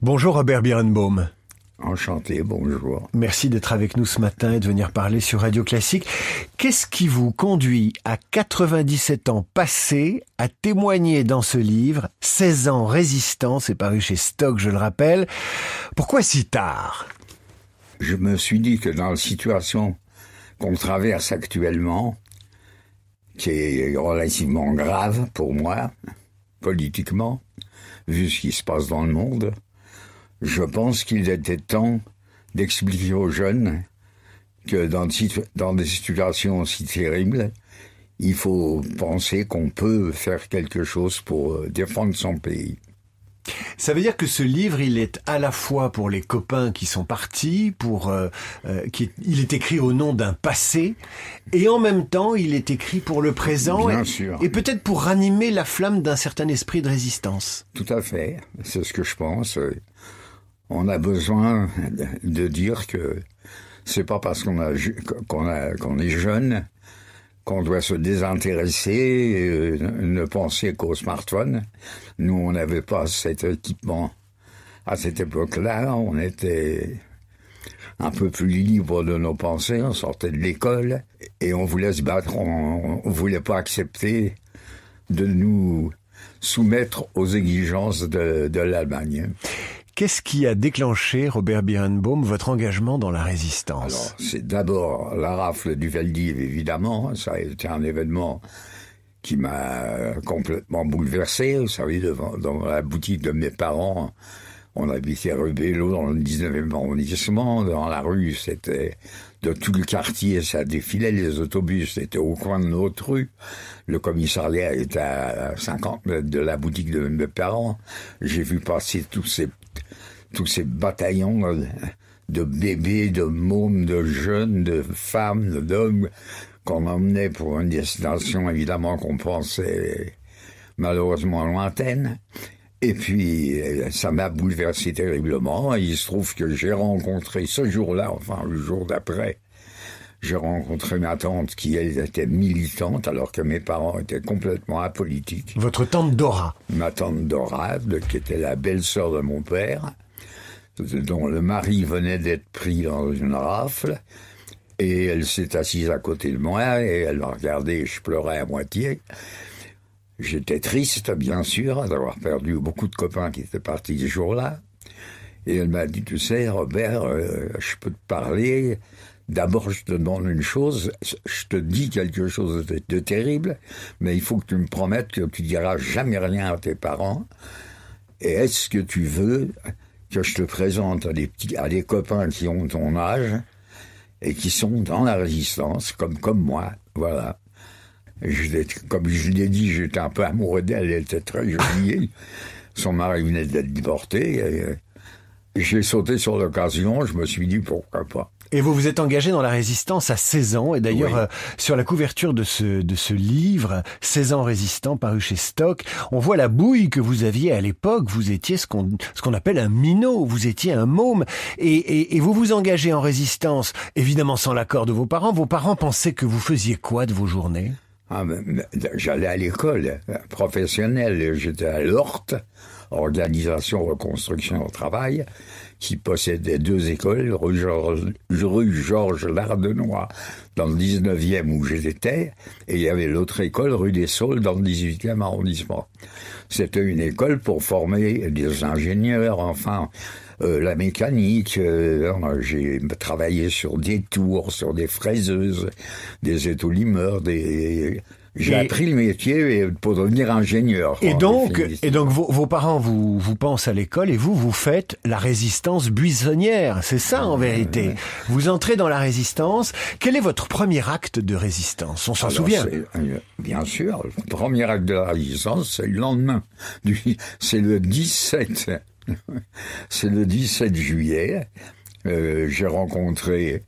Bonjour Robert Birenbaum. Enchanté, bonjour. Merci d'être avec nous ce matin et de venir parler sur Radio Classique. Qu'est-ce qui vous conduit à 97 ans passés à témoigner dans ce livre 16 ans résistance, c'est paru chez Stock, je le rappelle. Pourquoi si tard? Je me suis dit que dans la situation qu'on traverse actuellement, qui est relativement grave pour moi, politiquement, vu ce qui se passe dans le monde, je pense qu'il était temps d'expliquer aux jeunes que dans, dans des situations aussi terribles, il faut penser qu'on peut faire quelque chose pour euh, défendre son pays. Ça veut dire que ce livre, il est à la fois pour les copains qui sont partis, pour euh, euh, qui, il est écrit au nom d'un passé, et en même temps, il est écrit pour le présent, Bien et, sûr. et peut-être pour ranimer la flamme d'un certain esprit de résistance. Tout à fait, c'est ce que je pense on a besoin de dire que c'est pas parce qu'on a qu'on a qu'on est jeune qu'on doit se désintéresser et ne penser qu'au smartphone. Nous, on n'avait pas cet équipement à cette époque-là. On était un peu plus libre de nos pensées. On sortait de l'école et on voulait se battre. On, on voulait pas accepter de nous soumettre aux exigences de, de l'Allemagne. Qu'est-ce qui a déclenché, Robert Birenbaum, votre engagement dans la résistance? C'est d'abord la rafle du Veldiv, évidemment. Ça a été un événement qui m'a complètement bouleversé. Vous savez, dans la boutique de mes parents, on habitait rue Bello dans le 19e arrondissement. Dans la rue, c'était de tout le quartier, ça défilait. Les autobus étaient au coin de notre rue. Le commissariat était à 50 mètres de la boutique de mes parents. J'ai vu passer tous ces tous ces bataillons de bébés, de mômes, de jeunes, de femmes, d'hommes qu'on emmenait pour une destination évidemment qu'on pensait malheureusement lointaine. Et puis, ça m'a bouleversé terriblement. il se trouve que j'ai rencontré ce jour-là, enfin le jour d'après, j'ai rencontré ma tante qui, elle, était militante alors que mes parents étaient complètement apolitiques. Votre tante Dora Ma tante Dora, qui était la belle-sœur de mon père dont le mari venait d'être pris dans une rafle. Et elle s'est assise à côté de moi et elle m'a regardé et je pleurais à moitié. J'étais triste, bien sûr, d'avoir perdu beaucoup de copains qui étaient partis ce jour-là. Et elle m'a dit, tu sais, Robert, euh, je peux te parler. D'abord, je te demande une chose. Je te dis quelque chose de, de, terrible, mais il faut que tu me promettes que tu diras jamais rien à tes parents. Et est-ce que tu veux que je te présente à des petits, à des copains qui ont ton âge et qui sont dans la résistance, comme, comme moi, voilà. Je comme je l'ai dit, j'étais un peu amoureux d'elle, elle était très jolie. Son mari venait d'être déporté. J'ai sauté sur l'occasion, je me suis dit pourquoi pas. Et vous vous êtes engagé dans la résistance à 16 ans. Et d'ailleurs, oui. euh, sur la couverture de ce, de ce livre, 16 ans résistant, paru chez Stock, on voit la bouille que vous aviez à l'époque. Vous étiez ce qu'on ce qu'on appelle un minot. Vous étiez un môme. Et, et, et vous vous engagez en résistance, évidemment sans l'accord de vos parents. Vos parents pensaient que vous faisiez quoi de vos journées? Ah, J'allais à l'école professionnelle. J'étais à l'ORT, Organisation Reconstruction au Travail qui possédait deux écoles, rue Georges, rue Georges Lardenois, dans le 19e où j'étais, et il y avait l'autre école, rue des Saules, dans le 18e arrondissement. C'était une école pour former des ingénieurs, enfin, euh, la mécanique. Euh, j'ai travaillé sur des tours, sur des fraiseuses, des étolimeurs, des j'ai appris le métier pour devenir ingénieur. Et donc, et donc vos, vos, parents vous, vous pensent à l'école et vous, vous faites la résistance buissonnière. C'est ça en vérité. Vous entrez dans la résistance. Quel est votre premier acte de résistance? On s'en souvient. Bien sûr. Le premier acte de la résistance, c'est le lendemain. C'est le 17. c'est le 17 juillet. Euh, J'ai rencontré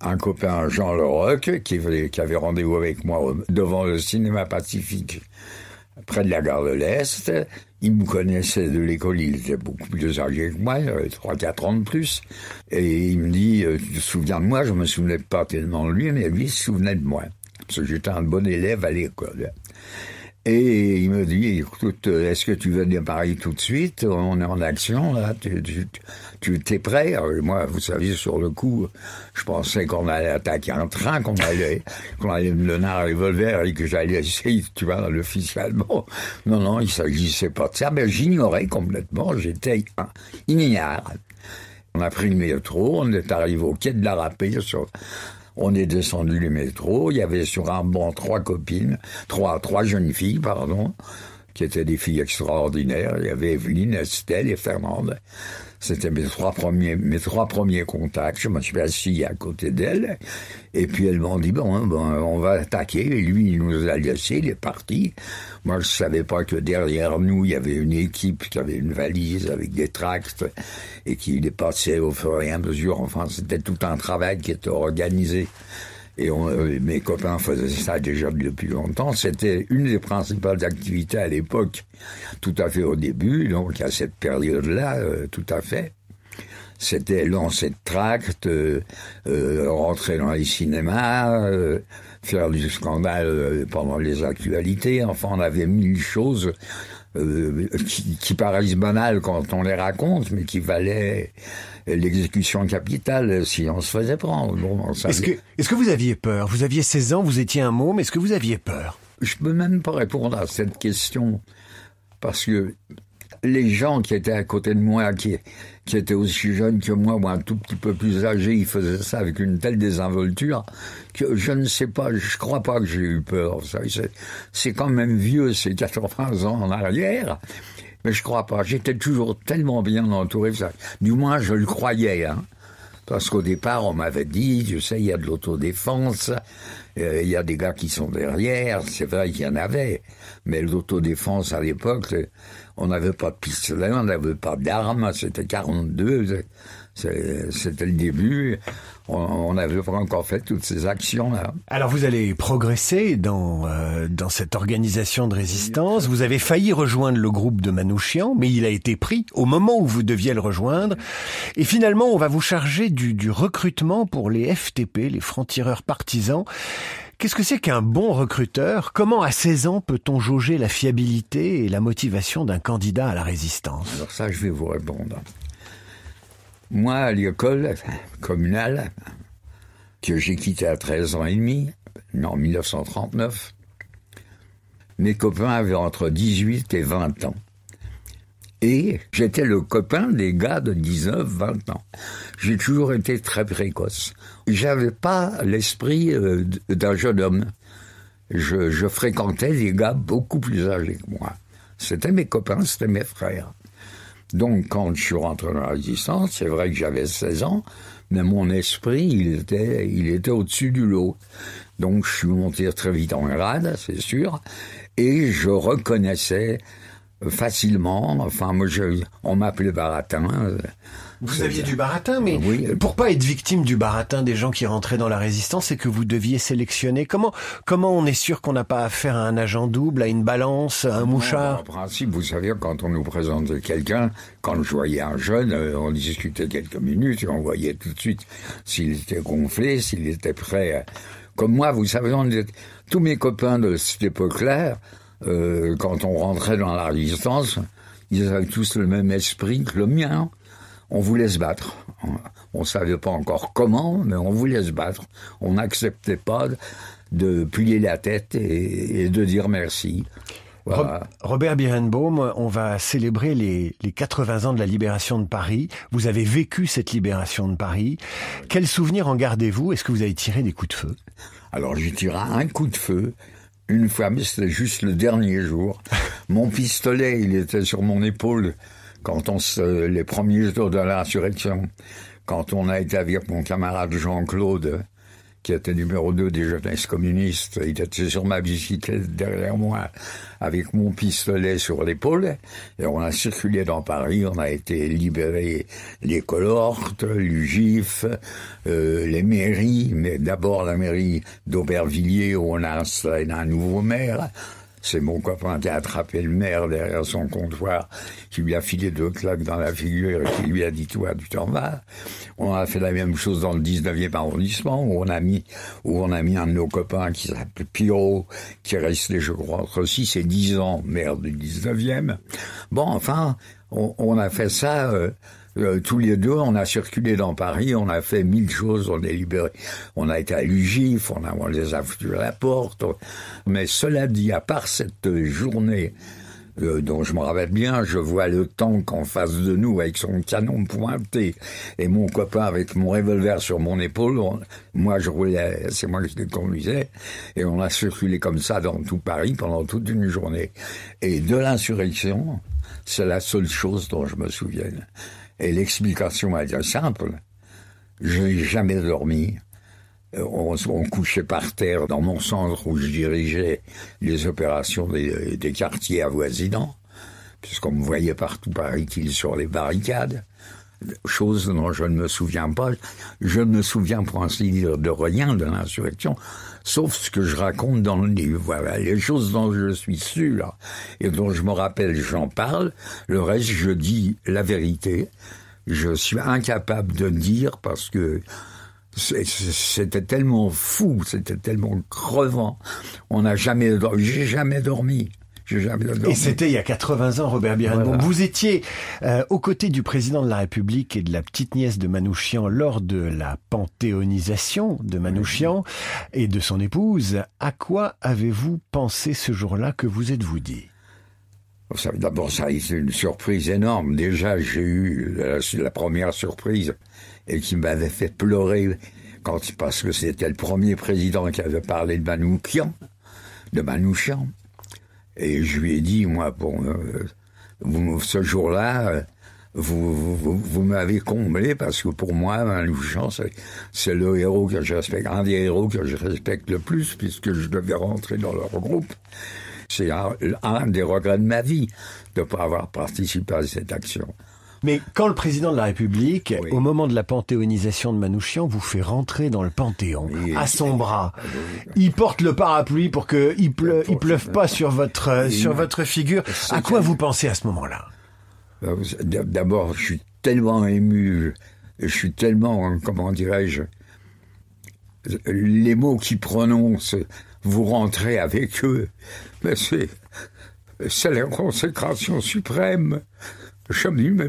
un copain, Jean Leroc, qui, avait rendez-vous avec moi devant le cinéma Pacifique, près de la gare de l'Est. Il me connaissait de l'école, il était beaucoup plus âgé que moi, il avait 3-4 ans de plus. Et il me dit, tu te souviens de moi? Je me souvenais pas tellement de lui, mais lui se souvenait de moi. Parce que j'étais un bon élève à l'école. Et il me dit, écoute, est-ce que tu veux venir à Paris tout de suite? On est en action, là, tu, tu, tu es prêt? Moi, vous savez, sur le coup, je pensais qu'on allait attaquer un train, qu'on allait, qu'on allait me donner un revolver et que j'allais essayer, tu vois, officiellement. Non, non, il s'agissait pas de ça, mais j'ignorais complètement, j'étais ignare. On a pris le métro, on est arrivé au quai de la Rapée sur on est descendu le métro. Il y avait sur un banc trois copines, trois, trois jeunes filles, pardon, qui étaient des filles extraordinaires. Il y avait Evelyne, Estelle et Fernande. C'était mes trois premiers, mes trois premiers contacts. Je me suis assis à côté d'elle. Et puis elles m'ont dit, bon, bon, on va attaquer. Et lui, il nous a laissé, il est parti. Moi, je savais pas que derrière nous, il y avait une équipe qui avait une valise avec des tracts et qui les passait au fur et à mesure. Enfin, c'était tout un travail qui était organisé. Et euh, mes copains faisaient ça déjà depuis longtemps. C'était une des principales activités à l'époque, tout à fait au début, donc à cette période-là, euh, tout à fait. C'était lancer de tracts, euh, rentrer dans les cinémas, faire du scandale pendant les actualités. Enfin, on avait mille choses qui, qui paraissent banales quand on les raconte, mais qui valaient l'exécution capitale si on se faisait prendre. est-ce, que, est-ce que vous aviez peur? Vous aviez 16 ans, vous étiez un môme, est-ce que vous aviez peur? Je peux même pas répondre à cette question parce que les gens qui étaient à côté de moi, qui, qui étaient aussi jeunes que moi ou un tout petit peu plus âgés, ils faisaient ça avec une telle désinvolture que je ne sais pas, je crois pas que j'ai eu peur. C'est, quand même vieux, c'est 80 ans en arrière. Mais je crois pas. J'étais toujours tellement bien entouré. Du moins, je le croyais. Hein. Parce qu'au départ, on m'avait dit, je sais, il y a de l'autodéfense, euh, il y a des gars qui sont derrière. C'est vrai qu'il y en avait. Mais l'autodéfense, à l'époque, on n'avait pas de pistolet, on n'avait pas d'armes. C'était 42. C'était le début. On n'avait pas encore fait toutes ces actions-là. Alors vous allez progresser dans, euh, dans cette organisation de résistance. Vous avez failli rejoindre le groupe de Manouchian, mais il a été pris au moment où vous deviez le rejoindre. Et finalement, on va vous charger du, du recrutement pour les FTP, les francs-tireurs partisans. Qu'est-ce que c'est qu'un bon recruteur? Comment à 16 ans peut-on jauger la fiabilité et la motivation d'un candidat à la résistance? Alors ça, je vais vous répondre. Moi, à l'école communale, que j'ai quitté à 13 ans et demi, en 1939, mes copains avaient entre 18 et 20 ans. Et j'étais le copain des gars de 19, 20 ans. J'ai toujours été très précoce. J'avais pas l'esprit euh, d'un jeune homme. Je, je fréquentais des gars beaucoup plus âgés que moi. C'était mes copains, c'était mes frères. Donc, quand je suis rentré dans la résistance, c'est vrai que j'avais 16 ans, mais mon esprit, il était, il était au-dessus du lot. Donc, je suis monté très vite en grade, c'est sûr, et je reconnaissais facilement, enfin, moi, je, on m'appelait Baratin, vous aviez du baratin, mais oui. pour pas être victime du baratin des gens qui rentraient dans la résistance, c'est que vous deviez sélectionner. Comment comment on est sûr qu'on n'a pas affaire à un agent double, à une balance, à un mouchard En principe, vous savez, quand on nous présentait quelqu'un, quand je voyais un jeune, euh, on discutait quelques minutes et on voyait tout de suite s'il était gonflé, s'il était prêt. Comme moi, vous savez, on tous mes copains de cette époque-là, euh, quand on rentrait dans la résistance, ils avaient tous le même esprit que le mien on voulait se battre. On ne savait pas encore comment, mais on voulait se battre. On n'acceptait pas de plier la tête et, de dire merci. Robert Birenbaum, on va célébrer les, les 80 ans de la libération de Paris. Vous avez vécu cette libération de Paris. Quel souvenir en gardez-vous? Est-ce que vous avez tiré des coups de feu? Alors j'ai tiré un coup de feu une fois, mais c'était juste le dernier jour. Mon pistolet, il était sur mon épaule quand on se, les premiers jours de l'insurrection, quand on a été avec mon camarade Jean-Claude, qui était numéro 2 des jeunesses communistes, il était sur ma bicyclette derrière moi, avec mon pistolet sur l'épaule, et on a circulé dans Paris, on a été libéré les colortes, l'UGIF, euh, les mairies, mais d'abord la mairie d'Aubervilliers où on a installé un nouveau maire, c'est mon copain qui a attrapé le maire derrière son comptoir, qui lui a filé deux claques dans la figure et qui lui a dit toi tu t'en vas. On a fait la même chose dans le 19e arrondissement où on a mis où on a mis un de nos copains qui s'appelle Pierrot, qui est resté je crois entre 6 et 10 ans maire du 19e. Bon enfin on, a fait ça. Euh, euh, tous les deux, on a circulé dans Paris, on a fait mille choses, on est libéré. On a été à l'UGIF, on, a, on les a foutus à la porte. Mais cela dit, à part cette journée euh, dont je me rappelle bien, je vois le tank en face de nous avec son canon pointé et mon copain avec mon revolver sur mon épaule. moi, je roulais, c'est moi qui le conduisais et on a circulé comme ça dans tout Paris pendant toute une journée. Et de l'insurrection, c'est la seule chose dont je me souviens. Et l'explication est simple. Je n'ai jamais dormi. Euh, on, couchait par terre dans mon centre où je dirigeais les opérations des, quartiers avoisinants, puisqu'on me voyait partout, paraît-il, sur les barricades. Chose dont je ne me souviens pas. Je ne me souviens pour ainsi dire de rien de l'insurrection, sauf ce que je raconte dans le livre. Voilà, les choses dont je suis sûr et dont je me rappelle, j'en parle. Le reste, je dis la vérité. Je suis incapable de dire parce que c'était tellement fou, c'était tellement crevant. On n'a jamais, j'ai jamais dormi. Et c'était il y a 80 ans, Robert Birenbaum. Vous étiez euh, aux côtés du président de la République et de la petite nièce de Manouchian lors de la panthéonisation de Manouchian et de son épouse. À quoi avez-vous pensé ce jour-là Que vous êtes-vous dit? D'abord, ça a été une surprise énorme. Déjà, j'ai eu la, première surprise et qui m'avait fait pleurer quand, parce que c'était le premier président qui avait parlé de Manouchian, de Manouchian. Et je lui ai dit, moi, bon, euh, ce jour-là, vous, vous, vous m'avez comblé parce que pour moi, Manouchian, c'est le héros que je respecte, un des héros que je respecte le plus puisque je devais rentrer dans leur groupe. C'est un, un, des regrets de ma vie de ne pas avoir participé à cette action. Mais quand le président de la République, au moment de la panthéonisation de Manouchian, vous fait rentrer dans le Panthéon, à son bras, ah il porte le parapluie pour qu'il il pleuve pas sur votre, sur votre figure. À quoi vous pensez à ce moment-là? Bah, D'abord, je suis tellement ému, je suis tellement, comment dirais-je, les mots qu'il prononce, vous rentrez avec eux, mais c'est la consécration suprême. Je me dis, mais,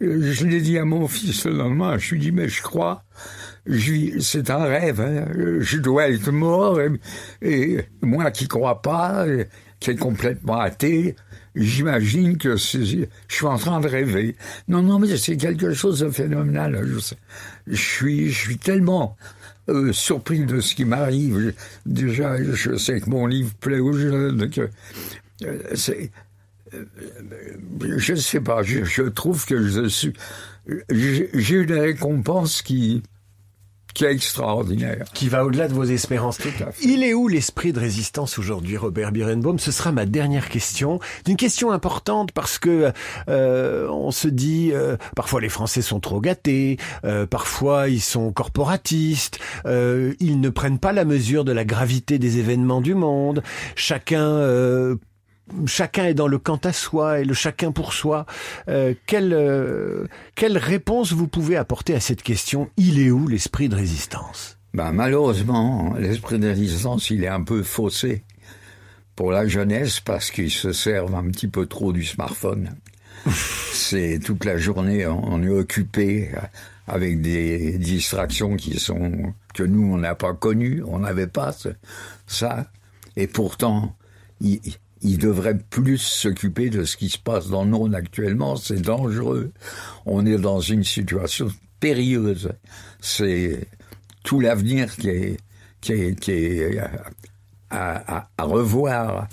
je l'ai dit à mon fils le lendemain, je lui dis, mais je crois, c'est un rêve, hein. je dois être mort, et, moi qui crois pas, qui est complètement athée, j'imagine que je suis en train de rêver. Non, non, mais c'est quelque chose de phénoménal. Je, je, suis, tellement euh, surpris de ce qui m'arrive. Déjà, je sais que mon livre plaît aux jeunes, euh, je ne sais pas, je, trouve que je suis, j'ai eu des récompenses qui, qui est extraordinaire. Qui va au-delà de vos espérances. Il est où l'esprit de résistance aujourd'hui, Robert Birenbaum Ce sera ma dernière question. Une question importante parce que euh, on se dit euh, parfois les Français sont trop gâtés, euh, parfois ils sont corporatistes, ils ne prennent pas la mesure de la gravité des événements du monde. Chacun chacun est dans le quant à soi et le chacun pour soi. Euh, quelle, euh, quelle réponse vous pouvez apporter à cette question? Il est où l'esprit de résistance? Ben, Malheureusement, l'esprit de résistance, il est un peu faussé pour la jeunesse parce qu'ils se servent un petit peu trop du smartphone. C'est toute la journée, on est occupé avec des distractions qui sont que nous on n'a pas connues, on n'avait pas ça, et pourtant il devrait plus s'occuper de ce qui se passe dans le monde actuellement. C'est dangereux. On est dans une situation périlleuse. C'est tout l'avenir qui est, à, à, revoir.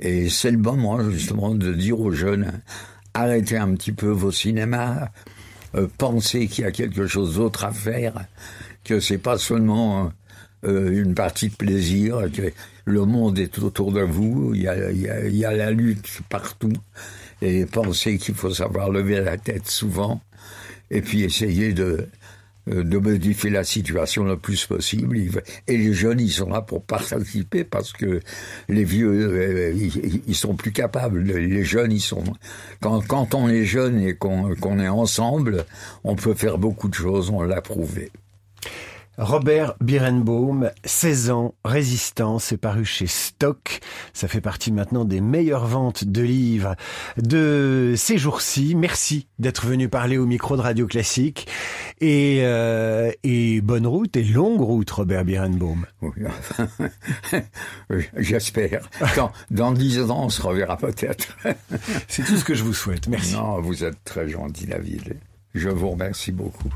Et c'est le moment justement de dire aux jeunes arrêtez un petit peu vos cinémas, euh, pensez qu'il y a quelque chose d'autre à faire, que c'est pas seulement euh, une partie de plaisir, le monde est autour de vous, il y a, il y a, la lutte partout, et pensez qu'il faut savoir lever la tête souvent, et puis essayer de, de modifier la situation le plus possible. Et les jeunes, ils sont là pour participer parce que les vieux, ils, sont plus capables. Les jeunes, ils sont quand, quand on est jeune et qu'on est ensemble, on peut faire beaucoup de choses. On l'a prouvé. Robert Birenbaum, 16 ans, Résistance, c'est paru chez Stock. Ça fait partie maintenant des meilleures ventes de livres de ces jours-ci. Merci d'être venu parler au micro de Radio Classique. Et, euh, et bonne route et longue route, Robert Birenbaum. Oui, j'espère. Dans, dans 10 ans, on se reverra peut-être. c'est tout ce que je vous souhaite. Merci. Non, vous êtes très gentil, David. Je vous remercie beaucoup.